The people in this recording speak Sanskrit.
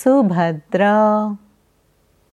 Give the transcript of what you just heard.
सुभद्रा।